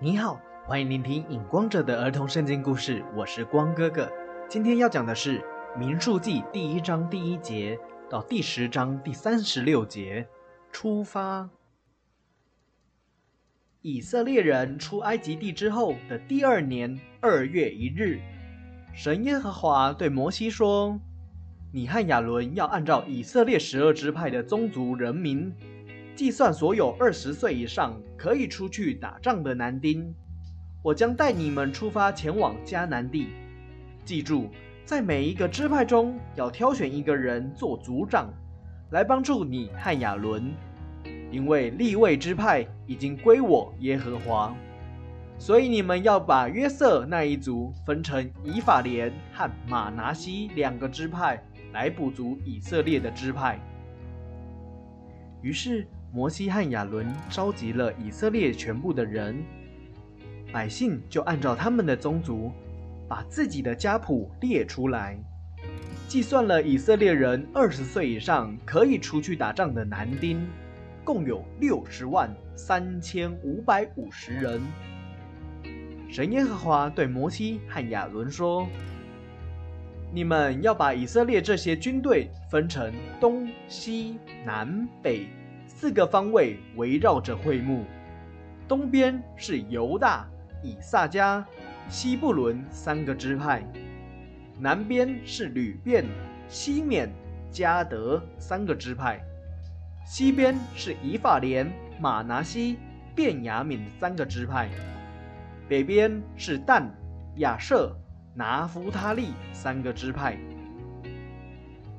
你好，欢迎聆听影光者的儿童圣经故事，我是光哥哥。今天要讲的是《民数记》第一章第一节到第十章第三十六节。出发。以色列人出埃及地之后的第二年二月一日，神耶和华对摩西说：“你和亚伦要按照以色列十二支派的宗族人民。”计算所有二十岁以上可以出去打仗的男丁，我将带你们出发前往迦南地。记住，在每一个支派中要挑选一个人做族长，来帮助你和亚伦，因为立位支派已经归我耶和华，所以你们要把约瑟那一族分成以法莲和马拿西两个支派，来补足以色列的支派。于是。摩西和亚伦召集了以色列全部的人，百姓就按照他们的宗族，把自己的家谱列出来，计算了以色列人二十岁以上可以出去打仗的男丁，共有六十万三千五百五十人。神耶和华对摩西和亚伦说：“你们要把以色列这些军队分成东西南北。”四个方位围绕着会幕，东边是犹大、以撒加、西布伦三个支派，南边是吕便、西缅、加德三个支派，西边是以法莲、马拿西、便雅敏三个支派，北边是但、亚舍、拿弗他利三个支派。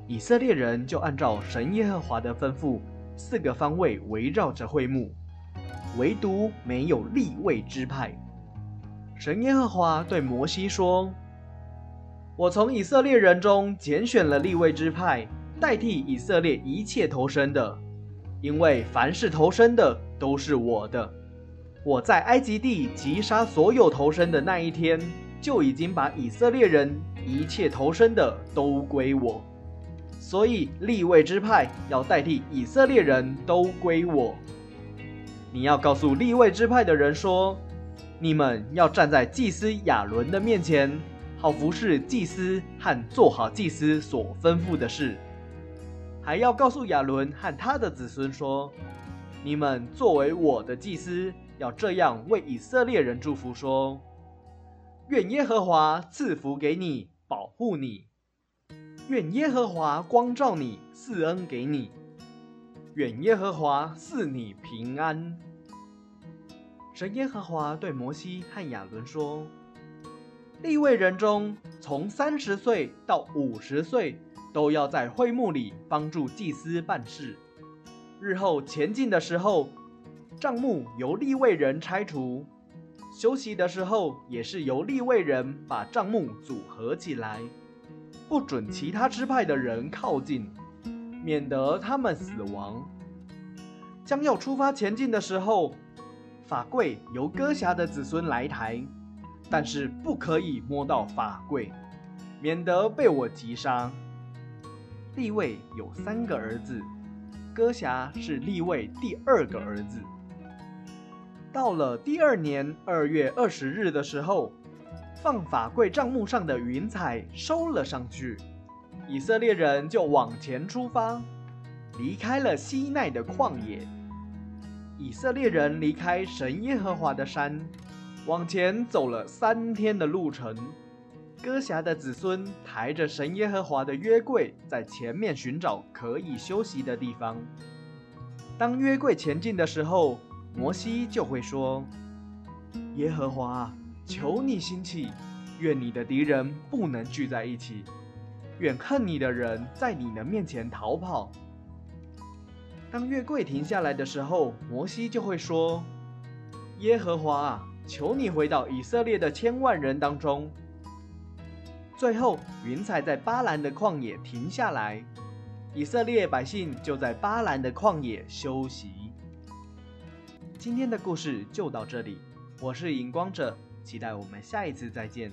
以色列人就按照神耶和华的吩咐。四个方位围绕着会幕，唯独没有立位支派。神耶和华对摩西说：“我从以色列人中拣选了立位支派，代替以色列一切投生的，因为凡是投生的都是我的。我在埃及地击杀所有投生的那一天，就已经把以色列人一切投生的都归我。”所以立位之派要代替以色列人都归我。你要告诉立位之派的人说：你们要站在祭司亚伦的面前，好服侍祭司和做好祭司所吩咐的事。还要告诉亚伦和他的子孙说：你们作为我的祭司，要这样为以色列人祝福说：愿耶和华赐福给你，保护你。愿耶和华光照你，赐恩给你；愿耶和华赐你平安。神耶和华对摩西和亚伦说：“立位人中，从三十岁到五十岁，都要在会幕里帮助祭司办事。日后前进的时候，帐幕由立位人拆除；休息的时候，也是由立位人把帐幕组合起来。”不准其他支派的人靠近，免得他们死亡。将要出发前进的时候，法柜由歌侠的子孙来抬，但是不可以摸到法柜，免得被我击杀。立位有三个儿子，歌侠是立位第二个儿子。到了第二年二月二十日的时候。放法柜帐幕上的云彩收了上去，以色列人就往前出发，离开了西奈的旷野。以色列人离开神耶和华的山，往前走了三天的路程。哥侠的子孙抬着神耶和华的约柜，在前面寻找可以休息的地方。当约柜前进的时候，摩西就会说：“耶和华。”求你兴起，愿你的敌人不能聚在一起，愿恨你的人在你的面前逃跑。当月桂停下来的时候，摩西就会说：“耶和华啊，求你回到以色列的千万人当中。”最后，云彩在巴兰的旷野停下来，以色列百姓就在巴兰的旷野休息。今天的故事就到这里，我是荧光者。期待我们下一次再见。